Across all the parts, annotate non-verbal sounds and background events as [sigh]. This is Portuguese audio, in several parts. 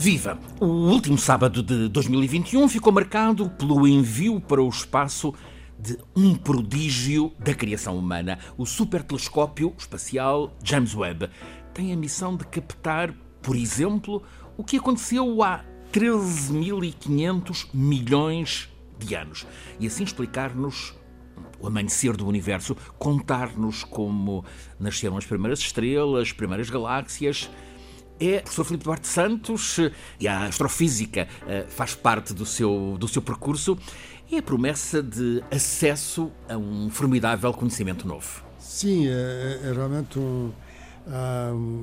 Viva! O último sábado de 2021 ficou marcado pelo envio para o espaço de um prodígio da criação humana. O supertelescópio espacial James Webb tem a missão de captar, por exemplo, o que aconteceu há 13.500 milhões de anos e assim explicar-nos o amanhecer do universo, contar-nos como nasceram as primeiras estrelas, as primeiras galáxias é o professor Filipe Duarte Santos e a astrofísica eh, faz parte do seu, do seu percurso. É a promessa de acesso a um formidável conhecimento novo. Sim, é, é realmente um,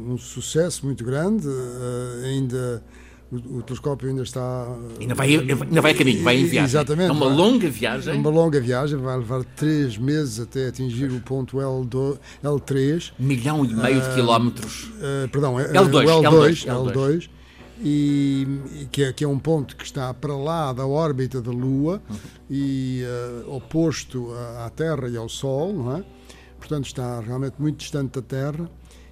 um sucesso muito grande. Eh, ainda o, o, telescópio ainda está. Ainda vai, ainda vai a caminho, vai em viagem. Exatamente. É uma longa viagem. É uma longa viagem, vai levar três meses até atingir o ponto L2, L3. Um milhão e meio de ah, quilómetros. Uh, perdão, é, L2, L2, L2, L2, L2 e, que, é, que é um ponto que está para lá da órbita da Lua uhum. e uh, oposto à Terra e ao Sol, não é? Portanto, está realmente muito distante da Terra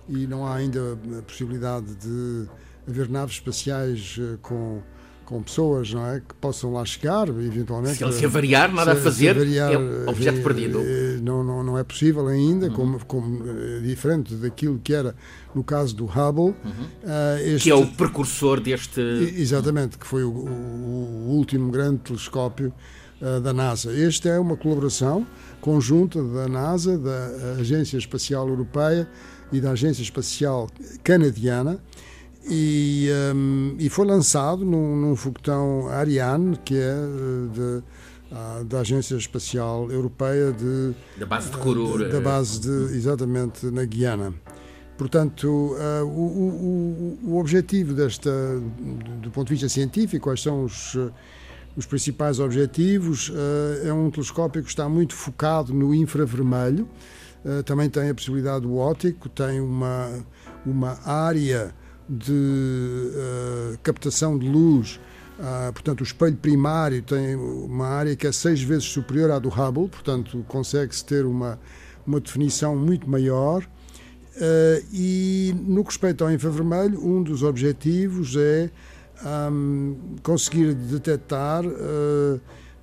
e não há ainda a possibilidade de haver naves espaciais eh, com com pessoas não é, que possam lá chegar, eventualmente. Se ele se avariar, nada se, a fazer, avariar, é objeto é, perdido. Não, não, não é possível ainda, uhum. como, como diferente daquilo que era no caso do Hubble. Uhum. Uh, este, que é o precursor deste. Exatamente, que foi o, o, o último grande telescópio uh, da NASA. Este é uma colaboração conjunta da NASA, da Agência Espacial Europeia e da Agência Espacial Canadiana e, um, e foi lançado num, num foguetão Ariane, que é eh, de, ah, da Agência Espacial Europeia de da base de Kourou, da, da base de exatamente na Guiana. Portanto, uh, o, o, o, objetivo desta, do ponto de vista científico, quais são os, os principais objetivos? Uh, é um telescópio que está muito focado no infravermelho, uh, também tem a possibilidade do óptico, tem uma, uma área de uh, captação de luz, uh, portanto, o espelho primário tem uma área que é seis vezes superior à do Hubble, portanto, consegue-se ter uma, uma definição muito maior. Uh, e no que respeita ao infravermelho, um dos objetivos é um, conseguir detectar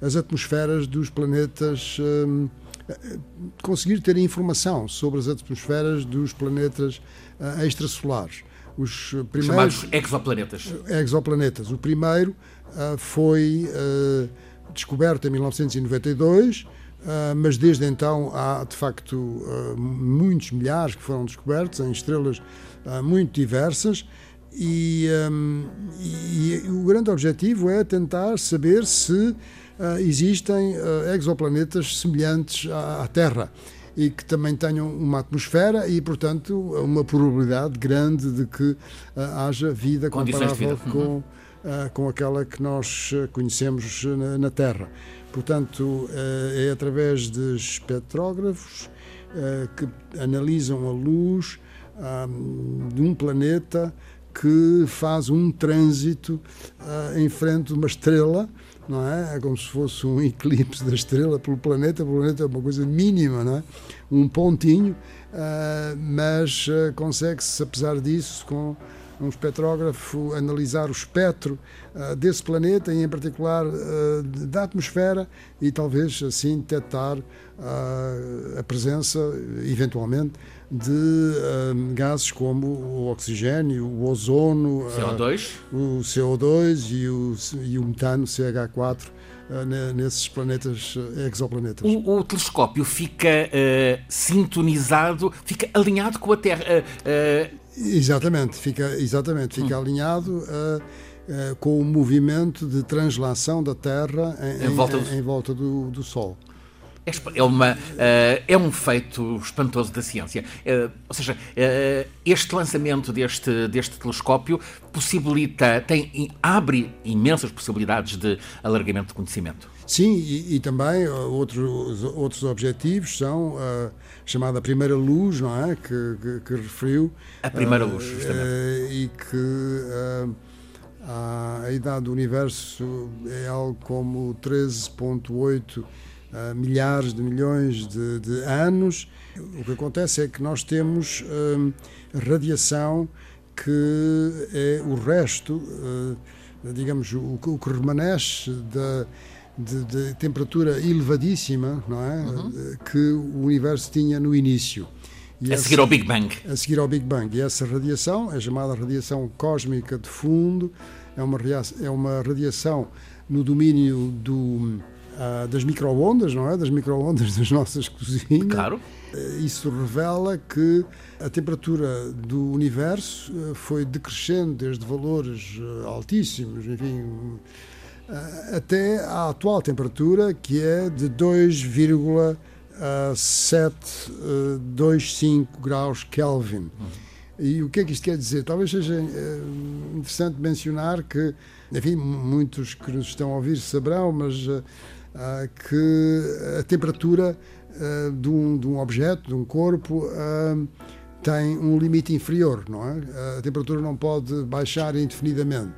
as atmosferas dos planetas. Um, conseguir ter informação sobre as atmosferas dos planetas extrasolares os primeiros. Chamados exoplanetas. Exoplanetas. O primeiro uh, foi uh, descoberto em 1992. Uh, mas desde então há de facto uh, muitos milhares que foram descobertos em estrelas uh, muito diversas e, um, e, e, o grande objetivo é tentar saber se existem exoplanetas semelhantes à, à Terra e que também tenham uma atmosfera e, portanto, uma probabilidade grande de que uh, haja vida Condições comparável vida. com, uh, com aquela que nós conhecemos na, na Terra. Portanto, uh, é através de espectrógrafos que analisam a luz de um planeta que faz um trânsito em frente de uma estrela não é? É como se fosse um [laughs] eclipse da estrela pelo planeta. O planeta é uma coisa mínima, não é? Um pontinho, uh, mas uh, consegue-se, apesar disso, com um espectrógrafo, analisar o espectro uh, desse planeta e, em particular, da atmosfera e talvez assim detectar a presença, eventualmente, de uh, gases como o oxigênio, o ozono, CO2, uh, o CO2 e o, e o metano, CH4, uh, nesses planetas, exoplanetas. O, o telescópio fica sintonizado, fica alinhado com a Terra. Exatamente, fica, exatamente, fica hum. alinhado com o movimento de translação da Terra em, em volta, do... em, em volta do, do Sol. É, é, uma, uh, é um feito espantoso da ciência. Uh, ou seja, uh, este lançamento deste, deste telescópio possibilita, tem, abre imensas possibilidades de alargamento de conhecimento. Sim, e, e também outros, outros objetivos são a chamada primeira luz, não é? Que, que, que referiu. A primeira luz, justamente. e que a, a idade do universo é algo como 13,8 uh, milhares de milhões de, de, anos. O que acontece é que nós temos uh, radiação que é o resto, digamos, o, que remanesce da de, de, temperatura elevadíssima, não é? Uhum. Que o universo tinha no início. E a seguir ao Big Bang. A seguir ao Big Bang. E essa radiação é chamada radiação cósmica de fundo, é uma, é uma radiação no domínio do, uh, das microondas, não é? Das microondas [laughs] das nossas cozinhas. Claro. Uh, isso revela que a temperatura do universo uh, foi decrescendo desde valores altíssimos, enfim, até à atual temperatura, que é de 2,725 graus Kelvin. E o que é que isto quer dizer? Talvez seja interessante mencionar que enfim, muitos que nos estão a ouvir saberão, mas uh, que a temperatura uh, de, um, de, um, objeto, de um corpo, uh, tem um limite inferior, não é? A temperatura não pode baixar indefinidamente.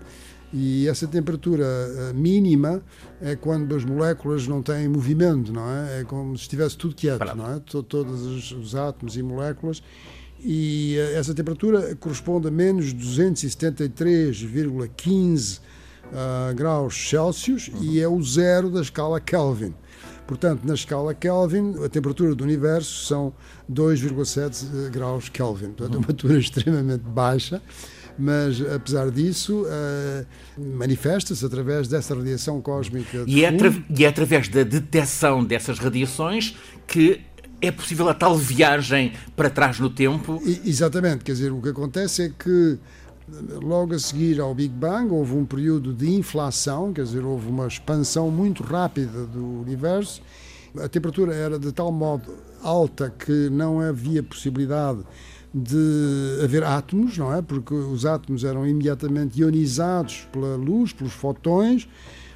E essa temperatura mínima é quando as moléculas não têm movimento, não é? É como se estivesse tudo quieto, Parado. não é? Todos os, os átomos e moléculas e essa temperatura corresponde a menos 273,15 uh, graus Celsius uhum. e é o zero da escala Kelvin. Portanto, na escala Kelvin, a temperatura do universo são 2,7 graus Kelvin. Portanto, é uma temperatura [laughs] extremamente baixa, mas apesar disso, uh, manifesta-se através dessa radiação cósmica. E é, e é através da detecção dessas radiações que é possível a tal viagem para trás no tempo? E, exatamente, quer dizer, o que acontece é que logo a seguir ao Big Bang houve um período de inflação, quer dizer, houve uma expansão muito rápida do universo. A temperatura era de tal modo alta que não havia possibilidade de haver átomos, não é? Porque os átomos eram imediatamente ionizados pela luz, pelos fotões,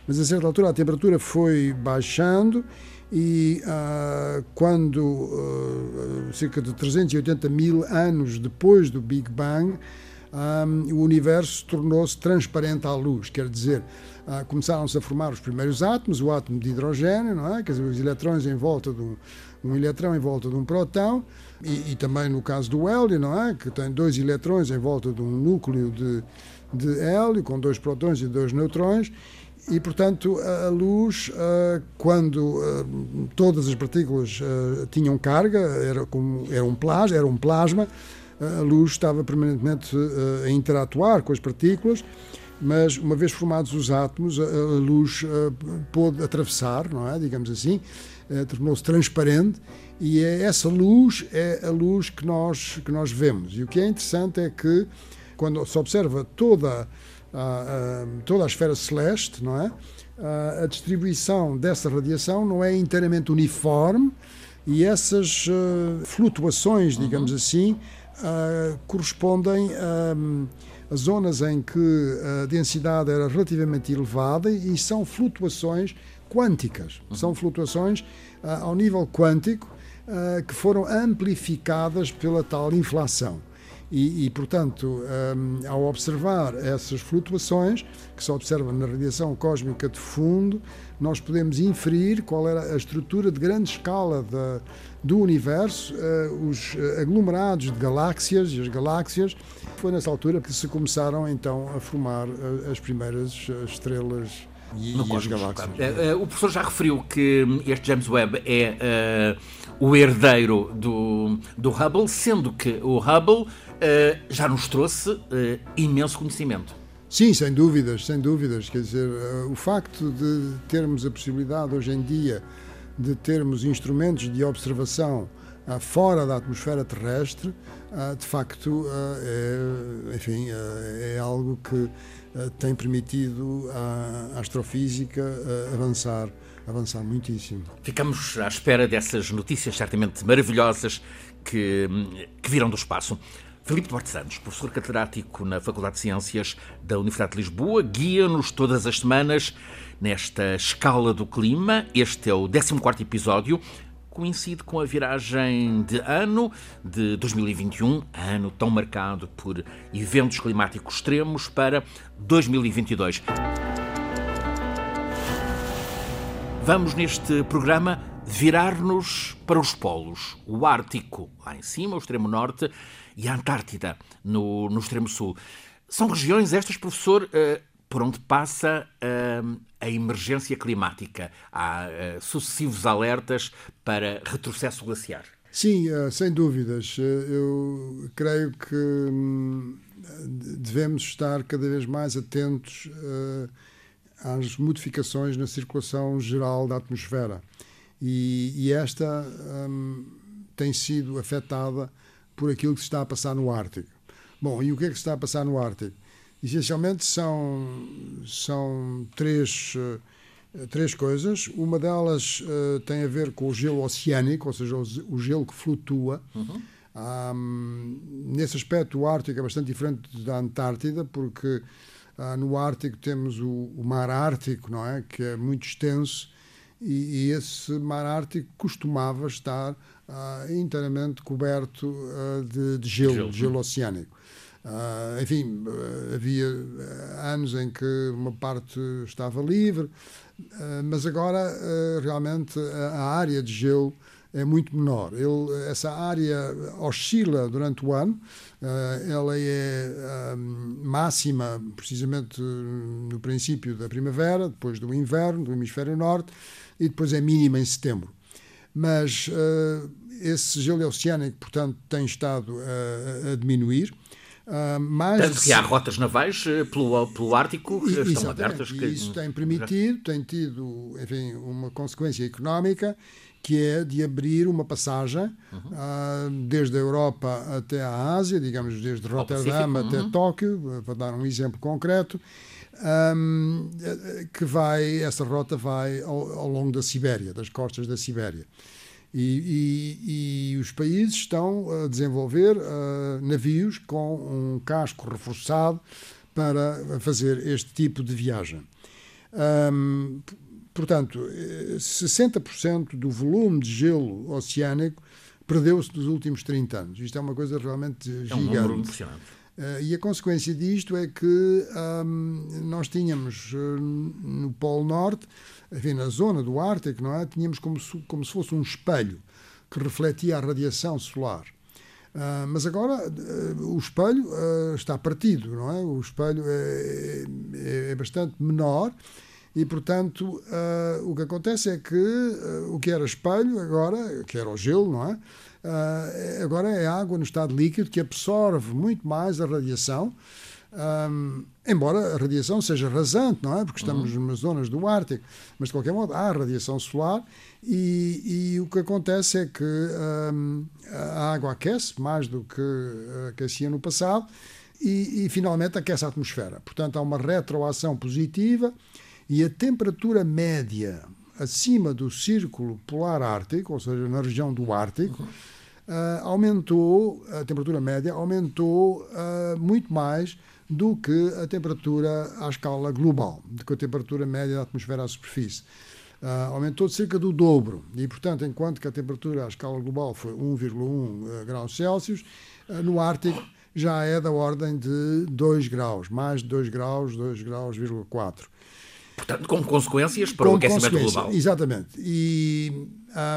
mas a certa altura a temperatura foi baixando e uh, quando, uh, cerca de 380 mil anos depois do Big Bang, um, o universo tornou-se transparente à luz, quer dizer, uh, começaram-se a formar os primeiros átomos, o átomo de hidrogênio, não é? quer dizer, os eletrões em volta de um, um eletrão em volta de um próton, e, e, também no caso do hélio, não é? que tem dois eletrões em volta de um núcleo de, de hélio, com dois prótons e dois neutrões, e, portanto, a luz, ah, quando ah, todas as partículas tinham carga, era, como, era, um plasma, era um plasma, a luz estava permanentemente eh, a interatuar com as partículas, mas uma vez formados os átomos, a, luz eh, pôde atravessar, não é? digamos assim, eh, tornou-se transparente e é essa luz é a luz que nós, que nós vemos. E o que é interessante é que, quando se observa toda a, a toda a esfera celeste, não é? a distribuição dessa radiação não é inteiramente uniforme e essas flutuações, digamos uhum. assim, uh, correspondem a, a, zonas em que a densidade era relativamente elevada e são flutuações quânticas. Uhum. São flutuações uh, ao nível quântico que foram amplificadas pela tal inflação. E, e portanto, um, ao observar essas flutuações, que se observam na radiação cósmica de fundo, nós podemos inferir qual era a estrutura de grande escala da, do universo, uh, os aglomerados de galáxias e as galáxias. Foi nessa altura que se começaram então a formar uh, as primeiras eh, estrelas e, no e as galáxias. Claro. o professor já referiu que este James Webb é o herdeiro do, do Hubble, sendo que o Hubble uh, já nos trouxe uh, imenso conhecimento. Sim, sem dúvidas, sem dúvidas. Quer dizer, uh, o facto de termos a possibilidade hoje em dia de termos instrumentos de observação fora da atmosfera terrestre, de facto, é, enfim, é algo que tem permitido à astrofísica avançar avançar muitíssimo. Ficamos à espera dessas notícias certamente maravilhosas que, que viram do espaço. Filipe Duarte Santos, professor catedrático na Faculdade de Ciências da Universidade de Lisboa, guia-nos todas as semanas nesta escala do clima. Este é o 14 episódio. Coincide com a viragem de ano de 2021, ano tão marcado por eventos climáticos extremos, para 2022. Vamos neste programa virar-nos para os polos, o Ártico, lá em cima, o extremo norte, e a Antártida, no, no extremo sul. São regiões estas, professor, eh, por onde passa eh, a emergência climática. Há eh, sucessivos alertas para retrocesso glaciar. Sim, sem dúvidas. Eu creio que hum, devemos estar cada vez mais atentos às modificações na circulação geral da atmosfera. E, e esta hum, tem sido afetada por aquilo que se está a passar no Ártico. Bom, e o que é que se está a passar no Ártico? Essencialmente são, são três, uh, três coisas. Uma delas uh, tem a ver com o gelo oceânico, ou seja, o, o gelo que flutua. Uhum. Um, nesse aspecto, o Ártico é bastante diferente da Antártida, porque uh, no Ártico temos o, o, mar Ártico, não é? que é muito extenso, e, e esse mar Ártico costumava estar uh, inteiramente coberto uh, de, de, gelo, gelo, de gelo oceânico. Uh, enfim, havia anos em que uma parte estava livre, mas agora realmente a área de gelo é muito menor. Ele, essa área oscila durante o ano, ela é máxima precisamente no princípio da primavera, depois do inverno, do hemisfério norte, e depois é mínima em setembro mas uh, esse gelo oceânico, portanto, tem estado a, a diminuir. Uh, mais Tanto que há rotas navais eh, pelo, pelo Ártico que e, estão abertas. Que... isso tem permitido, tem tido, enfim, uma consequência económica que é de abrir uma passagem uhum. uh, desde a Europa até a Ásia, digamos, desde Rotterdam até uhum. Tóquio, para dar um exemplo concreto, um, que vai, essa rota vai ao, ao, longo da Sibéria, das costas da Sibéria. E, e, e os países estão a desenvolver uh, navios com um casco reforçado para fazer este tipo de viagem. Um, portanto, 60% do volume de gelo oceânico perdeu-se nos últimos 30 anos. Isto é uma coisa realmente gigante. É um número. Uh, e a consequência disto é que um, nós tínhamos uh, no Polo Norte, enfim, na zona do Ártico, não é? tínhamos como se, como se fosse um espelho que refletia a radiação solar. Uh, mas agora o espelho está partido, não é? O espelho é, é, é bastante menor e, portanto, o que acontece é que o que era espelho agora, que era o gelo, não é? Uh, agora é água no estado líquido que absorve muito mais a radiação, embora a radiação seja rasante, não é? Porque estamos uhum. nas zonas do Ártico, mas de qualquer modo há radiação solar e, e o que acontece é que a água aquece mais do que aquecia no passado e, e finalmente aquece a atmosfera. Portanto, há uma retroação positiva e a temperatura média acima do círculo polar ártico, ou seja, na região do Ártico, uhum. uh, aumentou, a temperatura média aumentou uh, muito mais do que a temperatura à escala global, do que a temperatura média da atmosfera à superfície. Uh, aumentou de cerca do dobro. E, portanto, enquanto que a temperatura à escala global foi 1,1 graus Celsius, no Ártico já é da ordem de 2 graus, mais de 2 graus, 2 graus,4. Portanto, com consequências para com o aquecimento global. Exatamente. E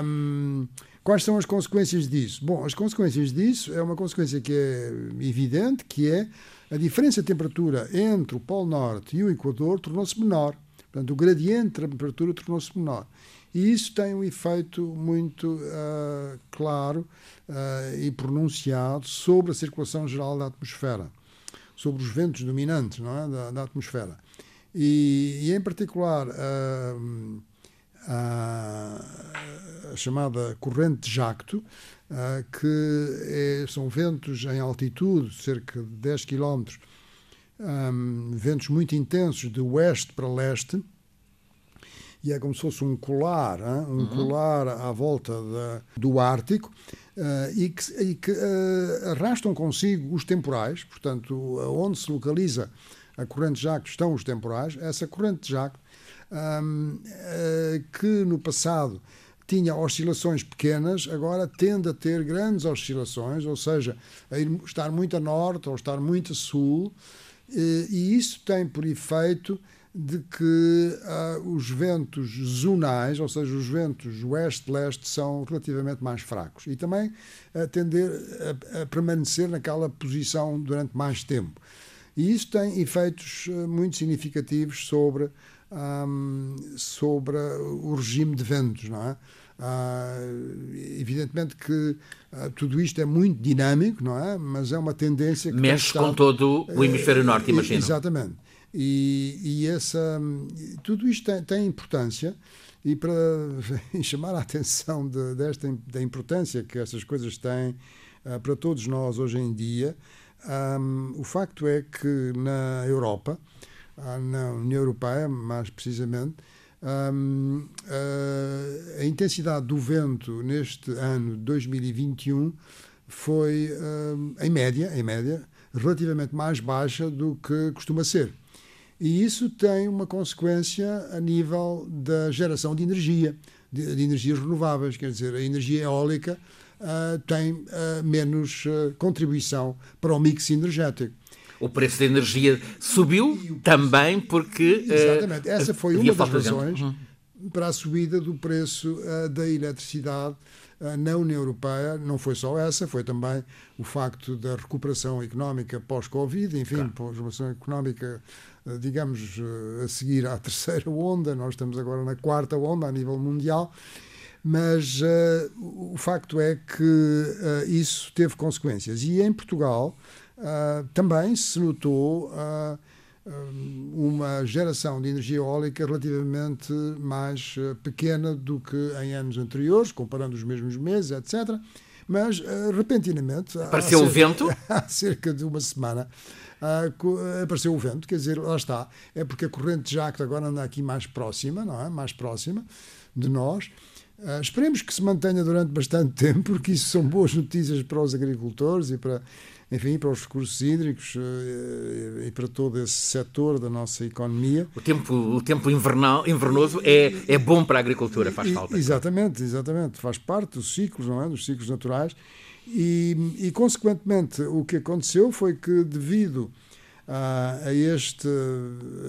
um, quais são as consequências disso? Bom, as consequências disso é uma consequência que é evidente, que é a diferença de temperatura entre o Polo Norte e o Equador tornou-se menor. Portanto, o gradiente de temperatura tornou-se menor. E isso tem um efeito muito uh, claro uh, e pronunciado sobre a circulação geral da atmosfera, sobre os ventos dominantes não é? da, da atmosfera. E, e em particular, a, a, chamada corrente de jacto, que é, são ventos em altitude, cerca de 10 km, um, ventos muito intensos de oeste para leste, e é como se fosse um colar, hein? um uhum. colar à volta da, do Ártico, uh, e que, e que uh, arrastam consigo os temporais, portanto, onde se localiza a corrente de jacto estão os temporais, essa corrente de jacto, um, uh, eh, que no passado tinha oscilações pequenas, agora tende a ter grandes oscilações, ou seja, a ir, estar muito a norte ou estar muito a sul, uh, e isso tem por efeito de que uh, os ventos zonais, ou seja, os ventos oeste-leste, são relativamente mais fracos e também a tender a, a, permanecer naquela posição durante mais tempo. E isso tem efeitos uh, muito significativos sobre, um, sobre o regime de ventos, não é? Uh, evidentemente que uh, tudo isto é muito dinâmico, não é? Mas é uma tendência que. Mexe com todo o hemisfério norte, imagino. Exatamente. E, e essa, tudo isto tem, tem importância e para [laughs] chamar a atenção de, desta, da importância que essas coisas têm uh, para todos nós hoje em dia, um, o facto é que na Europa, na União Europeia mais precisamente, um, uh, a intensidade do vento neste ano de 2021 foi, em média, em média, relativamente mais baixa do que costuma ser. E isso tem uma consequência a nível da geração de energia, de, de energias renováveis, quer dizer, a energia eólica uh, tem uh, menos uh, contribuição para o mix energético. O preço da energia subiu também porque. Exatamente, essa foi uma das razões uhum. para a subida do preço da eletricidade na União Europeia. Não foi só essa, foi também o facto da recuperação económica pós-Covid, enfim, claro. pós-recuperação económica eh, digamos, eh, a seguir à [laughs] terceira onda, nós estamos agora na quarta onda a nível mundial, mas uh, o facto é que uh, isso teve consequências. E em Portugal uh, também se notou uma geração de energia eólica relativamente mais pequena do que em anos anteriores, comparando os mesmos meses, etc. Mas, repentinamente. Apareceu o vento? [laughs] Há cerca de uma semana uh, apareceu o vento, quer dizer, lá está. É porque a corrente de Jacto agora anda aqui mais próxima, não é? Mais próxima de nós. Uh, esperemos que se mantenha durante bastante [laughs] tempo, porque isso são boas notícias para os agricultores e para, enfim, para os recursos hídricos uh, e para todo esse setor da nossa economia. O tempo, o tempo invernal, invernoso é, é bom para a agricultura, faz falta. Exatamente, exatamente. Faz parte dos ciclos, não é? Dos ciclos naturais. E, e, consequentemente, o que aconteceu foi que, devido a, a, este,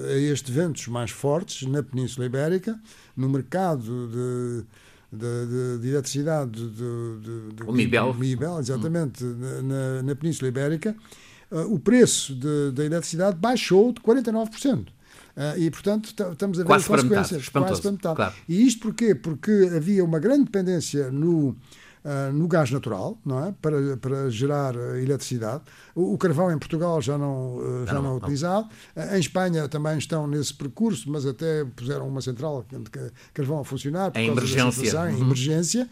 a estes ventos mais fortes na Península Ibérica, no mercado de, de, de, de eletricidade de, o Mibel. Mibel exatamente, hum. na, na, Península Ibérica, uh, o preço da eletricidade baixou de 49%. Uh, e, portanto, estamos a ver quase as consequências. Para quase para metade. Claro. E isto porquê? Porque havia uma grande dependência no uh, no gás natural, não é? Para, para gerar eletricidade. O, o carvão em Portugal já não, uh, já não, não é utilizado. Uh, em Espanha também estão nesse percurso, mas até puseram uma central de carvão a funcionar por em emergência. Em uhum. emergência.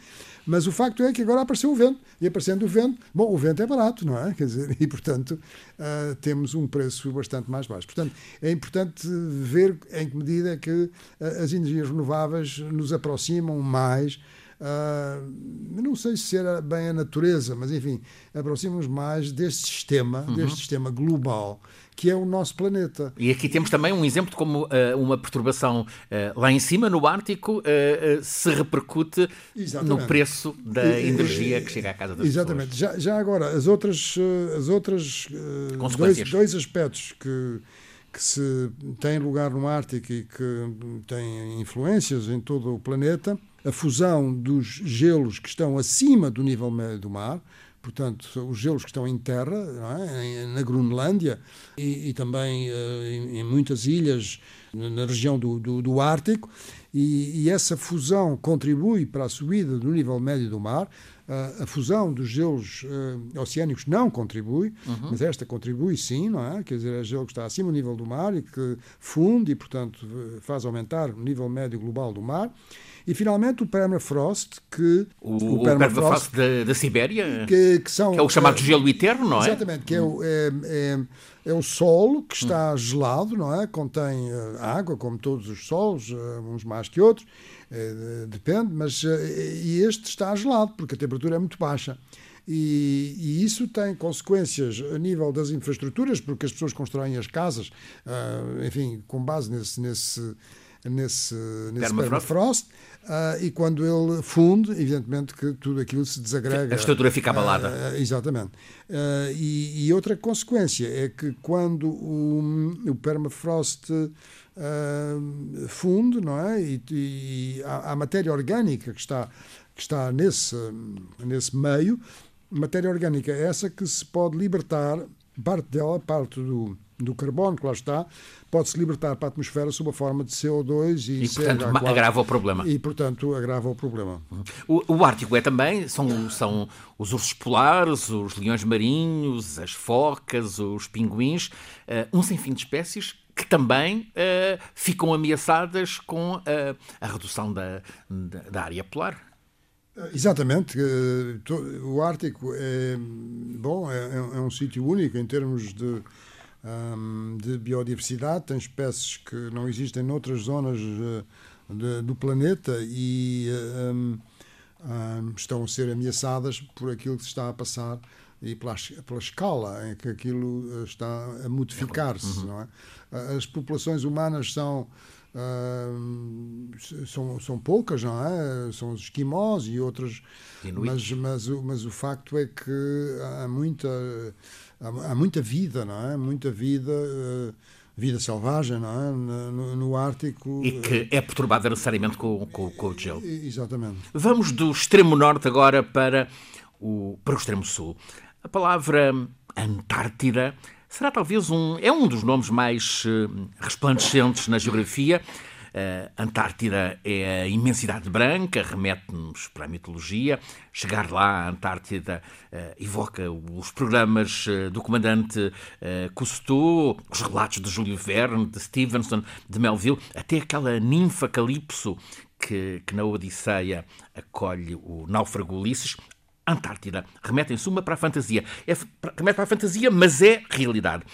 Mas o facto é que agora apareceu o vento. E aparecendo o vento, bom, o vento é barato, não é? Quer dizer, [laughs] e portanto uh, temos um preço bastante mais baixo. Portanto, é importante ver em que medida é que uh, as energias renováveis nos aproximam mais Uh, não sei se era bem a natureza, mas enfim, aproximamos mais deste sistema, uhum. deste sistema global que é o nosso planeta. E aqui temos também um exemplo de como uh, uma perturbação uh, lá em cima, no Ártico, se repercute Exatamente. no preço da e, energia e, que chega à casa das Exatamente. pessoas. Exatamente. Já, já agora, as outras, as outras dois, dois aspectos que que se tem lugar no Ártico e que tem influências em todo o planeta, a fusão dos gelos que estão acima do nível médio do mar, portanto, os gelos que estão em terra, é? na Groenlândia e, e também uh, em, em, muitas ilhas na região do, do, do Ártico, e, e, essa fusão contribui para a subida do nível médio do mar. Uh, a fusão dos gelos uh, oceânicos não contribui, uhum. mas esta contribui sim, não é? Quer dizer, é gelo que está acima do nível do mar e que funde e, portanto, faz aumentar o nível médio global do mar. E finalmente o permafrost, que. O, o permafrost, da, da Sibéria? Que, que, são, que é o chamado gelo eterno, não é? Exatamente, que é o, é, é, é o solo que está hum. gelado, não é? Contém uh, água, como todos os solos, uh, uns mais que outros, uh, depende, mas e este está gelado, porque a temperatura é muito baixa. E, e, isso tem consequências a nível das infraestruturas, porque as pessoas constroem as casas, enfim, com base nesse, nesse nesse, nesse permafrost. Uh, e quando ele funde, evidentemente que tudo aquilo se desagrega. A estrutura fica abalada. Uh, exatamente. Uh, e, e, outra consequência é que quando o, o permafrost funde, não é? E, e a, a, matéria orgânica que está, que está nesse, nesse meio, matéria orgânica é essa que se pode libertar, parte dela, parte do do carbono que lá está, pode-se libertar para a atmosfera sob a forma de CO2 e, e portanto, agrava o problema. E, portanto, agrava o problema. O, o, Ártico é também, são, são os ursos polares, os leões marinhos, as focas, os pinguins, uh, um sem fim de espécies que também uh, ficam ameaçadas com uh, a redução da, da, da área polar. Exatamente. O Ártico é, bom, é, é um sítio único em termos de um, de biodiversidade, tem espécies que não existem noutras zonas uh, de, do planeta e um, um, estão a ser ameaçadas por aquilo que se está a passar e pela, pela escala em que aquilo está a modificar-se. Uhum. É? As populações humanas são. Uh, são, são poucas, não é? São os esquimós e outras, mas, mas, mas o facto é que há muita há, muita vida, não é? Muita vida. Uh, vida selvagem, não é? No, no, Ártico. E que é perturbada necessariamente com, com, com o gelo. Exatamente. Vamos do extremo norte agora para o, para o extremo sul. A palavra Antártida será talvez um. é um dos nomes mais uh, resplandecentes na geografia. Uh, Antártida é a imensidade branca, remete-nos para a mitologia. Chegar lá, a Antártida uh, evoca os programas uh, do comandante Cousteau, os relatos de Júlio Verne, de Stevenson, de Melville, até aquela ninfa Calipso que, que na Odisseia acolhe o náufrago Ulisses. Antártida remete em suma para a fantasia. É, remete para a fantasia, mas é realidade.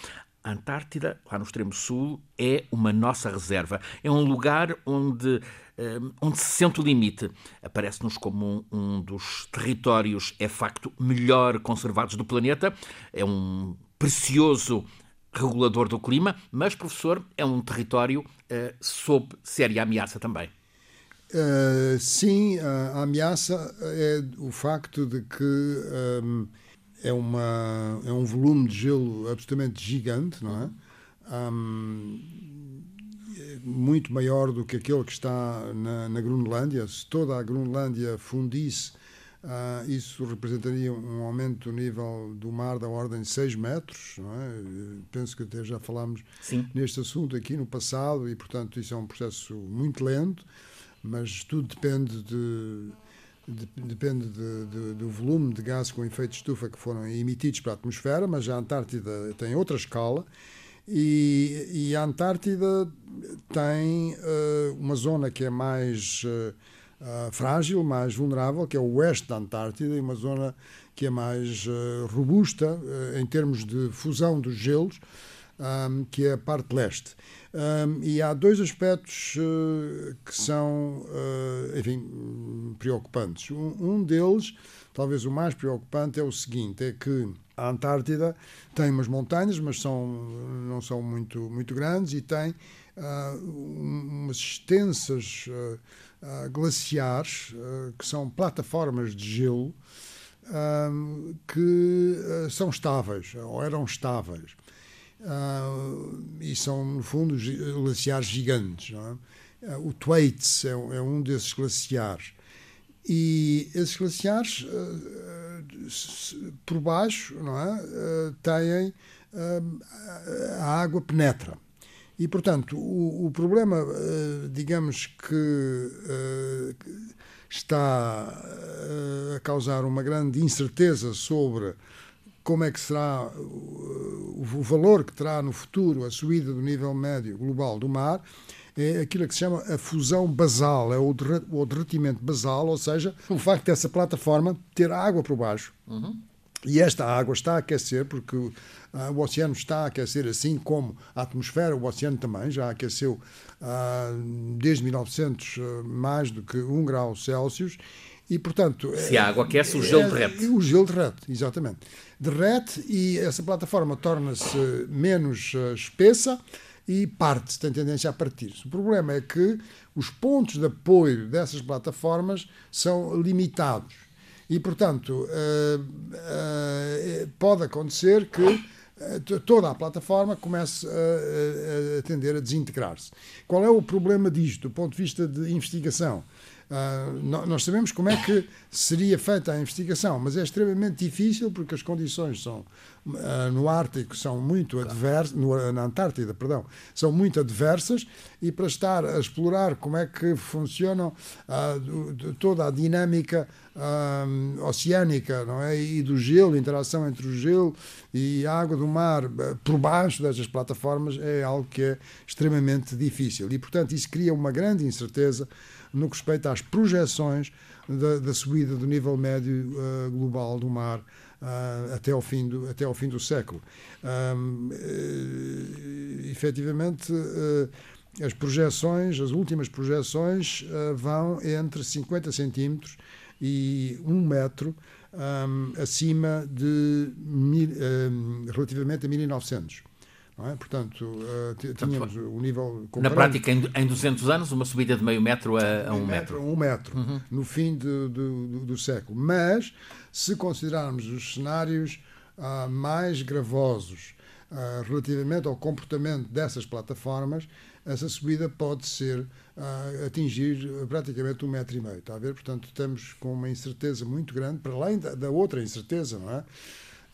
A Antártida, lá no extremo sul, é uma nossa reserva. É um lugar onde, eh, onde se sente o limite. Aparece-nos como um, um dos territórios, é facto, melhor conservados do planeta. É um precioso regulador do clima, mas, professor, é um território uh, sob séria ameaça também. Uh, sim, a, a, ameaça é o facto de que. Um, ehm, é, uma, é um volume de gelo absolutamente gigante, não é? Um, muito maior do que aquele que está na, na Groenlândia. Se toda a Groenlândia fundisse, uh, isso representaria um aumento do nível do mar da ordem de 6 metros. É? Penso que até já falámos Sim. neste assunto aqui no passado e, portanto, isso é um processo muito lento, mas tudo depende de depende de, de, do volume de gases com efeito de estufa que foram emitidos para a atmosfera, mas a Antártida tem outra escala e, e a Antártida tem uh, uma zona que é mais uh, uh, frágil, mais vulnerável, que é o oeste da Antártida, e uma zona que é mais robusta em termos de fusão dos gelos, um, que é a parte leste. Um, e há dois aspectos uh, que são, uh, enfim, preocupantes. Um, um, deles, talvez o mais preocupante, é o seguinte: é que a Antártida tem umas montanhas, mas são, não são muito, muito grandes, e tem uh, umas extensas glaciares, que são plataformas de gelo, que são estáveis, ou eram estáveis. Uh, e são, no fundo, glaciares gigantes. É? Uh, o Thwaites é, é, um desses glaciares. E esses glaciares, uh, por baixo, não é? têm. a água penetra. E, portanto, o, o problema, digamos que está a causar uma grande incerteza sobre como é que será o valor que terá no futuro a subida do nível médio global do mar, é aquilo que se chama a fusão basal, é o derretimento basal, ou seja, o facto dessa plataforma ter água por baixo. Uhum. E esta água está a aquecer, porque uh, o oceano está a aquecer, assim como a atmosfera, o oceano também já aqueceu uh, desde 1900 uh, mais do que 1 grau Celsius. E, portanto, Se a água aquece, o gelo é, derrete. O gelo derrete, exatamente derrete e essa plataforma torna-se menos uh, espessa e parte, tem tendência a partir-se. O problema é que os pontos de apoio dessas plataformas são limitados. E, portanto, uh, uh, pode acontecer que toda a plataforma comece a, a, a tender a desintegrar-se. Qual é o problema disto, do ponto de vista de investigação? Uh, nós sabemos como é que seria feita a investigação, mas é extremamente difícil porque as condições são uh, no Ártico são muito adversas, na Antártida, perdão, são muito adversas e para estar a explorar como é que funcionam uh, toda a dinâmica oceânica, não é, e do gelo, interação entre o gelo e a água do mar por baixo destas plataformas é algo que é extremamente difícil. E portanto isso cria uma grande incerteza no que respeita às projeções da, da subida do nível médio uh, global do mar uh, até, ao fim do, até ao fim do século. Um, uh, efetivamente, uh, as projeções, as últimas projeções, vão entre 50 centímetros e 1 metro um, acima de mil, um, relativamente a 1900. É? Portanto, uh, tínhamos o nível. Na prática, em, em 200 anos, uma subida de meio metro a, a um metro. A um metro, uhum. no fim de, de, do, do, século. Mas, se considerarmos os cenários uh, mais gravosos uh, relativamente ao comportamento dessas plataformas, essa subida pode ser atingir praticamente um metro e meio. Está a ver? Portanto, estamos com uma incerteza muito grande, para além da, da outra incerteza, não é?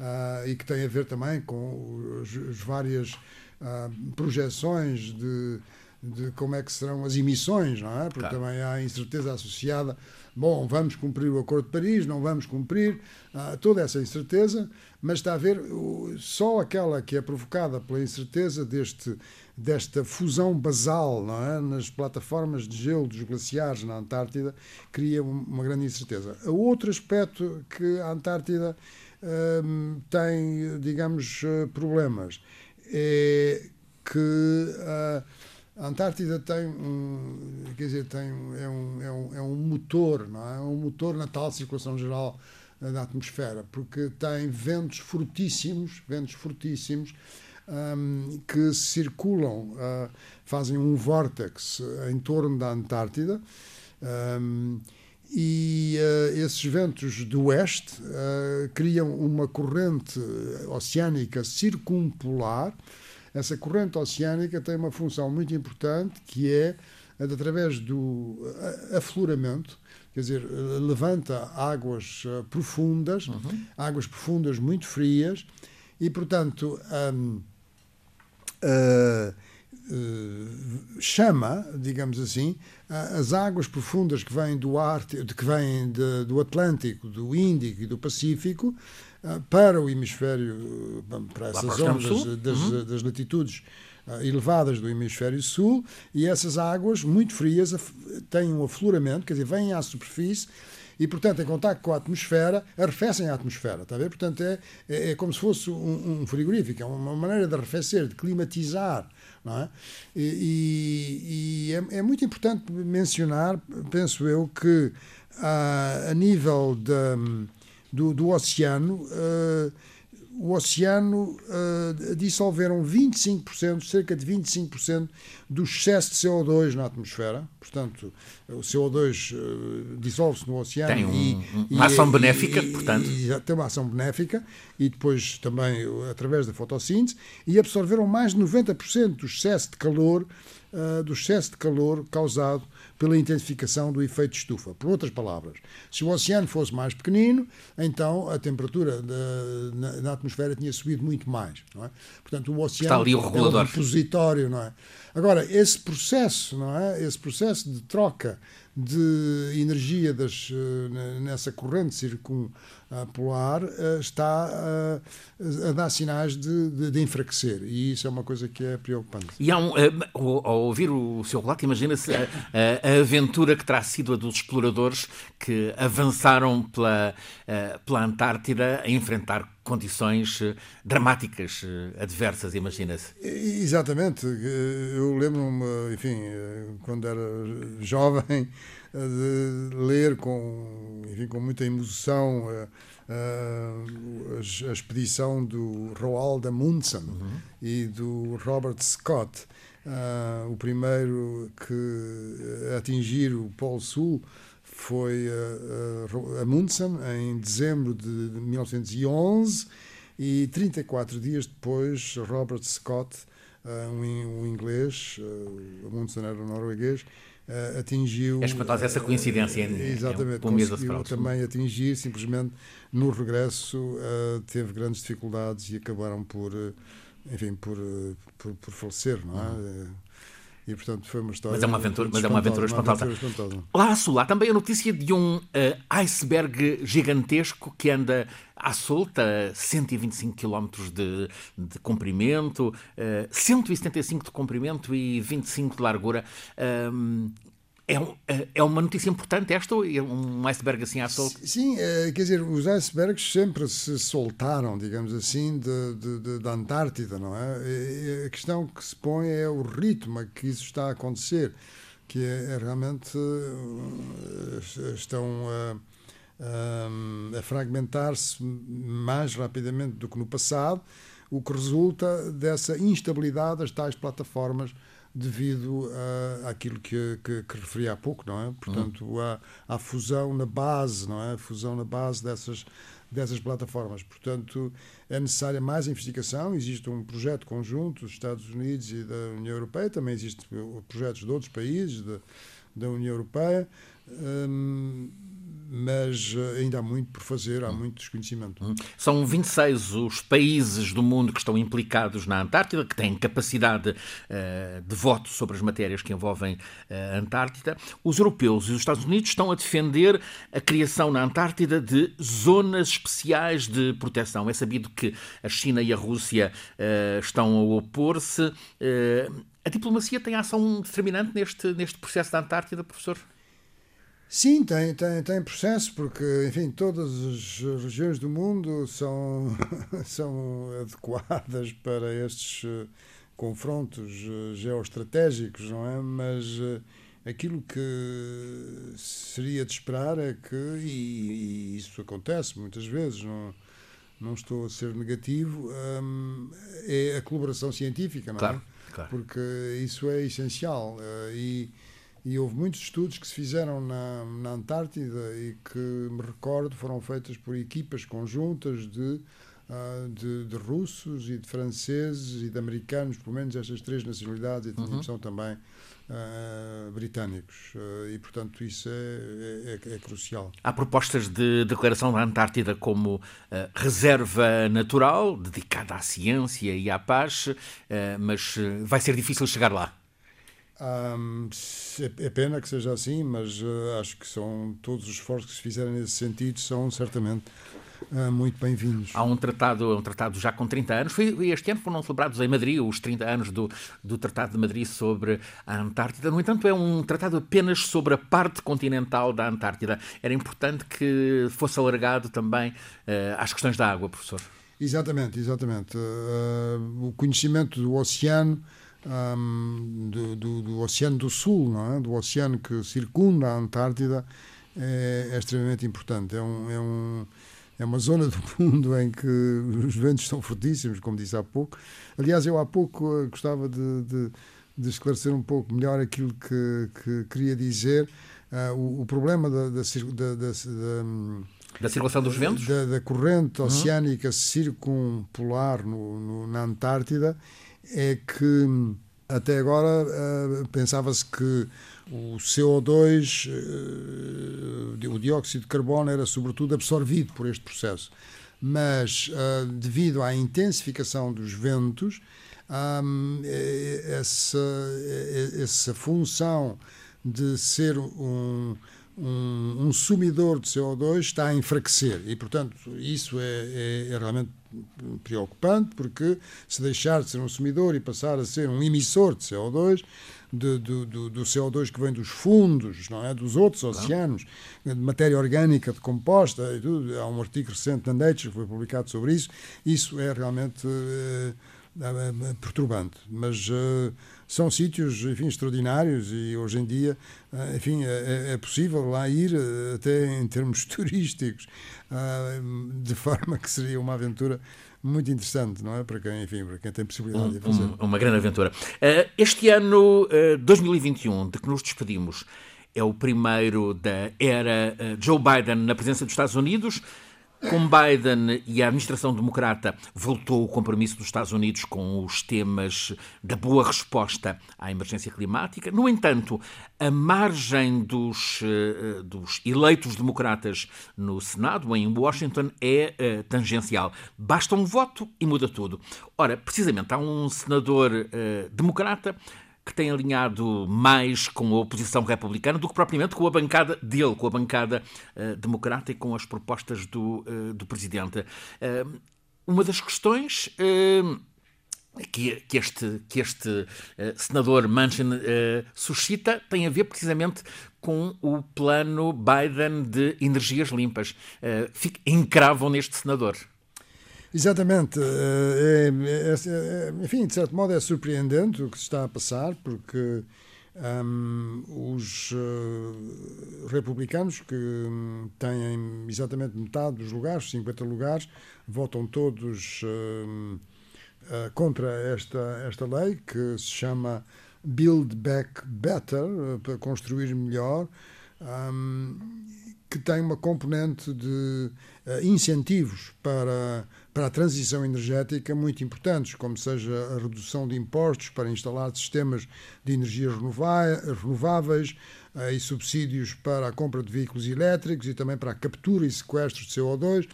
Uh, e que tem a ver também com as várias uh, projeções de, de como é que serão as emissões, não é? Porque claro. também há incerteza associada. Bom, vamos cumprir o Acordo de Paris, não vamos cumprir, uh, toda essa incerteza, mas está a ver só aquela que é provocada pela incerteza deste, desta fusão basal não é? nas plataformas de gelo dos glaciares na Antártida cria uma grande incerteza. O outro aspecto que a Antártida tem, digamos, eh, problemas. É que a Antártida tem um, quer dizer, tem, é, um, é, um, é um motor, não é? é um motor na tal circulação geral da atmosfera, porque tem ventos fortíssimos, ventos fortíssimos, um, que circulam, uh, fazem um vórtex em torno da Antártida. Um, e uh, esses ventos do oeste uh, criam uma corrente oceânica circumpolar. Essa corrente oceânica tem uma função muito importante que é de, através do afloramento, quer dizer, levanta águas uh, profundas, uhum. águas profundas muito frias, e portanto um, chama, digamos assim, as águas profundas que vêm do Ártico, que vêm de, do Atlântico, do Índico e do Pacífico ah, para o hemisfério, para essas zonas das, uhum. das, latitudes ah, elevadas do hemisfério sul e essas águas muito frias têm um afloramento, quer dizer, vêm à superfície e, portanto, em contato com a atmosfera, arrefecem a atmosfera, está a ver? Portanto, é, é, é como se fosse um, um, frigorífico, é uma maneira de arrefecer, de climatizar, não é? E, e, é, é, muito importante mencionar, penso eu, que a, a nível de, do, do oceano, uh, o oceano uh, dissolveram 25%, cerca de 25% do excesso de CO2 na atmosfera. Portanto, o CO2 uh, eh, dissolve-se no oceano. Tem um, e, uma e, ação benéfica, e, portanto. tem uma ação benéfica e depois também através da fotossíntese e absorveram mais de 90% do excesso de calor, uh, do excesso de calor causado pela intensificação do efeito estufa. Por outras palavras, se o oceano fosse mais pequenino, então a temperatura de, na, na, atmosfera tinha subido muito mais. É? Portanto, o oceano Está ali o regulador. é um repositório. Não é? Agora, esse processo, não é? esse processo de troca de energia das, eh, nessa corrente circumpolar eh, está a, a dar sinais de, de, de, enfraquecer e isso é uma coisa que é preocupante. E um, eh, ao ouvir o seu relato, imagina-se a, a, aventura que terá sido a dos exploradores que avançaram pela, pela Antártida a enfrentar condições dramáticas, adversas, imagina-se. Exatamente. Eu lembro-me, enfim, quando era jovem, de ler com, enfim, com muita emoção uh, a expedição do Roald Amundsen uhum. e do Robert Scott. O primeiro que atingir o Polo Sul foi uh, Amundsen em dezembro de 1911 e 34 dias depois Robert Scott, um, um inglês, Amundsen era um norueguês, uh, atingiu. É espantosa essa coincidência. Uh, exatamente, é um conseguiu também atingir, simplesmente no regresso uh, teve grandes dificuldades e acabaram por, enfim, por, por, por, falecer, não é? Uhum. E portanto foi uma história. Mas é uma aventura, mas é uma aventura espantosa. Uma aventura espantosa. Lá a sul, há também a notícia de um uh, iceberg gigantesco que anda à solta, 125 km de, de comprimento, uh, 175 de comprimento e 25 de largura. Uh, é, é, é uma notícia importante esta é um iceberg assim à solta? Sim, é, quer dizer, os icebergs sempre se soltaram, digamos assim, de, de, de, da Antártida, não é? E a questão que se põe é o ritmo a que isso está a acontecer, que é, é realmente eh, estão a, a fragmentar-se mais rapidamente do que no passado, o que resulta dessa instabilidade das tais plataformas devido a, àquilo que, que, que, referi há pouco, não é? Portanto, uhum. à, à fusão na base, não é? A fusão na base dessas, dessas plataformas. Portanto, é necessária mais investigação. Existe um projeto conjunto dos Estados Unidos e da União Europeia, também existem projetos de outros países da, da União Europeia. Hum, mas eh, ainda há muito por fazer, há muito desconhecimento. Hum. São 26 os países do mundo que estão implicados na Antártida, que têm capacidade uh, de voto sobre as matérias que envolvem uh, a Antártida. Os europeus e os Estados Unidos estão a defender a criação na Antártida de zonas especiais de proteção. É sabido que a China e a Rússia uh, estão a opor-se. a diplomacia tem ação determinante neste, neste processo da Antártida, professor? Sim, tem, tem, tem processo, porque, enfim, todas as regiões do mundo são, [laughs] são adequadas para estes uh, confrontos uh, geoestratégicos, não é? Mas uh, aquilo que seria de esperar é que, e, e, isso acontece muitas vezes, não, não estou a ser negativo, um, é a colaboração científica, não é? Claro, claro. Porque isso é essencial. e e houve muitos estudos que se fizeram na, na Antártida e que, me recordo, foram feitos por equipas conjuntas de, uh, de, de, russos e de franceses e de americanos, pelo menos estas três nacionalidades, e uhum. são também uh, britânicos. Uh, e, portanto, isso é, é, é, crucial. Há propostas de declaração da Antártida como reserva natural, dedicada à ciência e à paz, mas vai ser difícil chegar lá. É pena que seja assim, mas uh, acho que são todos os esforços que se fizerem nesse sentido são certamente uh, muito bem-vindos. Há um tratado, um tratado já com 30 anos. Foi, este ano foram celebrados em Madrid os 30 anos do, do Tratado de Madrid sobre a Antártida. No entanto, é um tratado apenas sobre a parte continental da Antártida. Era importante que fosse alargado também uh, às questões da água, professor. Exatamente, exatamente. o conhecimento do oceano um, do, do, do, Oceano do Sul, não é? do oceano que circunda a Antártida, é, é extremamente importante. É, um, é, um, é uma zona do [laughs] mundo em que os ventos são fortíssimos, como disse há pouco. Aliás, eu há pouco eh, gostava de, de, de esclarecer um pouco melhor aquilo que, que queria dizer. Uh, o, o, problema da, da, da, da da circulação dos ventos? Da, da corrente uhum. oceânica uhum. circumpolar no, no, na Antártida é que até agora uh, pensava-se que o CO2, uh, o dióxido de carbono, era sobretudo absorvido por este processo. Mas, uh, devido à intensificação dos ventos, um, essa, essa função de ser um, um, um sumidor de CO2 está a enfraquecer. E, portanto, isso é, é, é, realmente preocupante, porque se deixar de ser um sumidor e passar a ser um emissor de CO2, de, do, do, do, CO2 que vem dos fundos, não é? dos outros oceanos, de matéria orgânica decomposta, e tudo. há um artigo recente na Nature que foi publicado sobre isso. Isso é realmente. Eh, perturbante. Mas são sítios, enfim, extraordinários e hoje em dia, enfim, é, é, é possível lá ir até em termos [laughs] turísticos, de forma que seria uma aventura muito interessante, não é? Para quem, enfim, para quem tem possibilidade um, de fazer. Um, uma grande aventura. Este ano 2021, de que nos despedimos, é o primeiro da era Joe Biden na presença dos Estados Unidos. Com Biden e a administração democrata, voltou o compromisso dos Estados Unidos com os temas da boa resposta à emergência climática. No entanto, a margem dos, eh, dos eleitos democratas no Senado, em Washington, é uh, tangencial. Basta um voto e muda tudo. Ora, precisamente, há um senador uh, democrata que tem alinhado mais com a oposição republicana do que propriamente com a bancada dele, com a bancada uh, democrata e com as propostas do, uh, do presidente. Uh, uma das questões que, que, este, que este senador Manchin suscita tem a ver precisamente com o plano Biden de energias limpas. Uh, encravam neste senador. Exatamente. Eh, é, é, é, enfim, de certo modo é surpreendente o que se está a passar, porque um, os uh, republicanos, que têm exatamente metade dos lugares, 50 lugares, votam todos uh, uh, contra esta, esta lei, que se chama Build Back Better, para construir melhor. Um, que tem uma componente de uh, incentivos para, para a transição energética muito importantes, como seja a redução de impostos para instalar sistemas de energias renováveis uh, e subsídios para a compra de veículos elétricos e também para a captura e sequestro de CO2.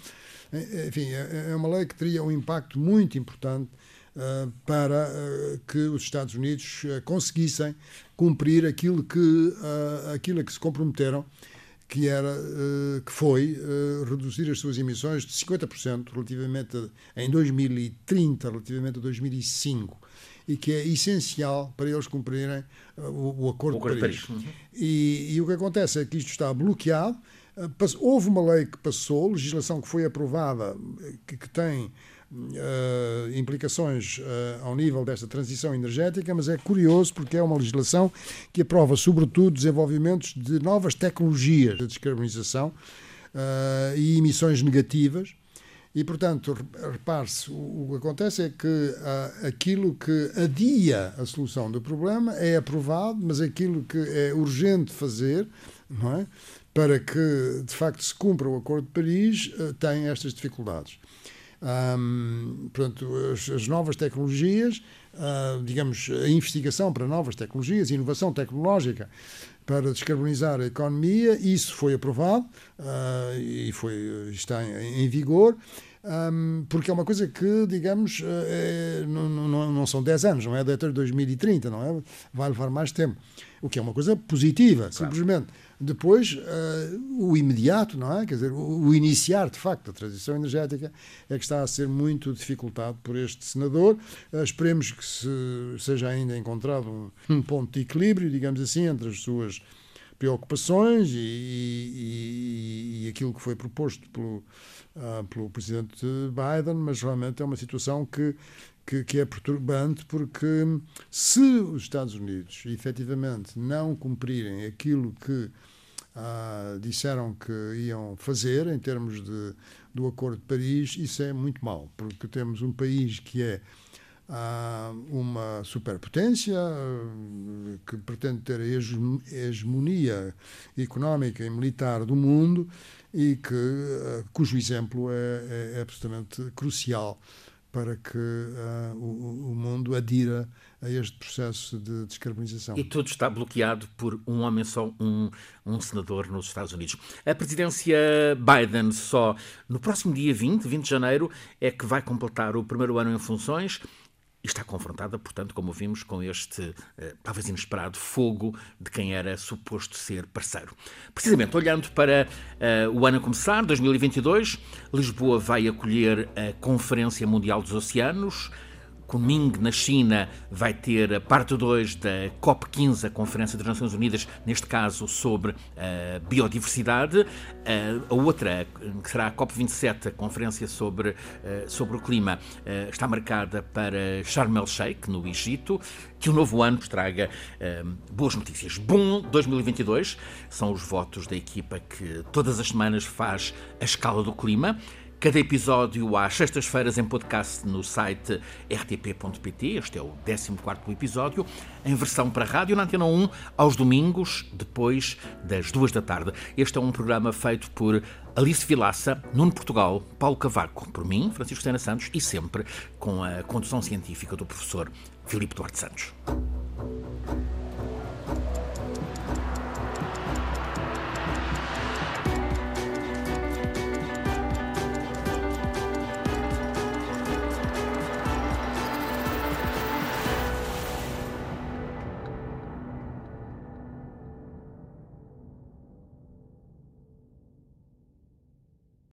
Enfim, é, é uma lei que teria um impacto muito importante para que os Estados Unidos conseguissem cumprir aquilo que, aquilo a que se comprometeram que, era, uh, que foi uh, reduzir as suas emissões de 50% relativamente a, em 2030, relativamente a 2005 e que é essencial para eles cumprirem uh, o, o, Acordo, o Acordo de Paris. De Paris. Uhum. E, e, o que acontece é que isto está bloqueado. Houve uma lei que passou, legislação que foi aprovada, que, que tem uh, implicações uh, ao nível desta transição energética, mas é curioso porque é uma legislação que aprova, sobretudo, desenvolvimentos de novas tecnologias de descarbonização uh, e emissões negativas. E, portanto, repare-se, o, que acontece é que aquilo que adia a solução do problema é aprovado, mas aquilo que é urgente fazer, não é? para que de facto se cumpra o Acordo de Paris, tem estas dificuldades. Um, pronto, as, as, novas tecnologias, uh, digamos, a investigação para novas tecnologias, inovação tecnológica para descarbonizar a economia, isso foi aprovado uh, e foi, está em, em vigor. Um, porque é uma coisa que, digamos, é, não, não, não, são 10 anos, não é até 2030, não é? Vai levar mais tempo. O que é uma coisa positiva, claro. simplesmente. Depois, uh, o imediato, não é? Quer dizer, o, iniciar, de facto, a transição energética é que está a ser muito dificultado por este senador. Uh, esperemos que se, seja ainda encontrado um, um, ponto de equilíbrio, digamos assim, entre as suas preocupações e, e, e aquilo que foi proposto pelo, uh, pelo presidente Biden, mas realmente é uma situação que que, que, é perturbante porque se os Estados Unidos efetivamente não cumprirem aquilo que ah, disseram que iam fazer em termos de, do Acordo de Paris, isso é muito mau, porque temos um país que é ah, uma superpotência que pretende ter a hegemonia económica e militar do mundo e que, ah, cujo exemplo é, é, é absolutamente crucial para que o, o, mundo adira a este processo de descarbonização. E tudo está bloqueado por um homem só, um, um senador nos Estados Unidos. A presidência Biden só no próximo dia 20, 20 de janeiro, é que vai completar o primeiro ano em funções e está confrontada, portanto, como vimos, com este eh, talvez inesperado fogo de quem era suposto ser parceiro. Precisamente, olhando para uh, o ano a começar, 2022, Lisboa vai acolher a Conferência Mundial dos Oceanos, Kunming, na China, vai ter a parte 2 da COP15, a Conferência das Nações Unidas, neste caso sobre a biodiversidade. A outra, que será a COP27, a Conferência sobre, sobre o Clima, está marcada para Sharm el-Sheikh, no Egito. Que o novo ano nos traga boas notícias. Bom 2022 são os votos da equipa que todas as semanas faz a escala do clima. Cada episódio às sextas-feiras em podcast no site rtp.pt. Este é o 14 episódio, em versão para rádio na Antena 1, aos domingos, depois das duas da tarde. Este é um programa feito por Alice Vilaça, Nuno Portugal, Paulo Cavaco, por mim, Francisco Sena Santos, e sempre com a condução científica do professor Filipe Duarte Santos.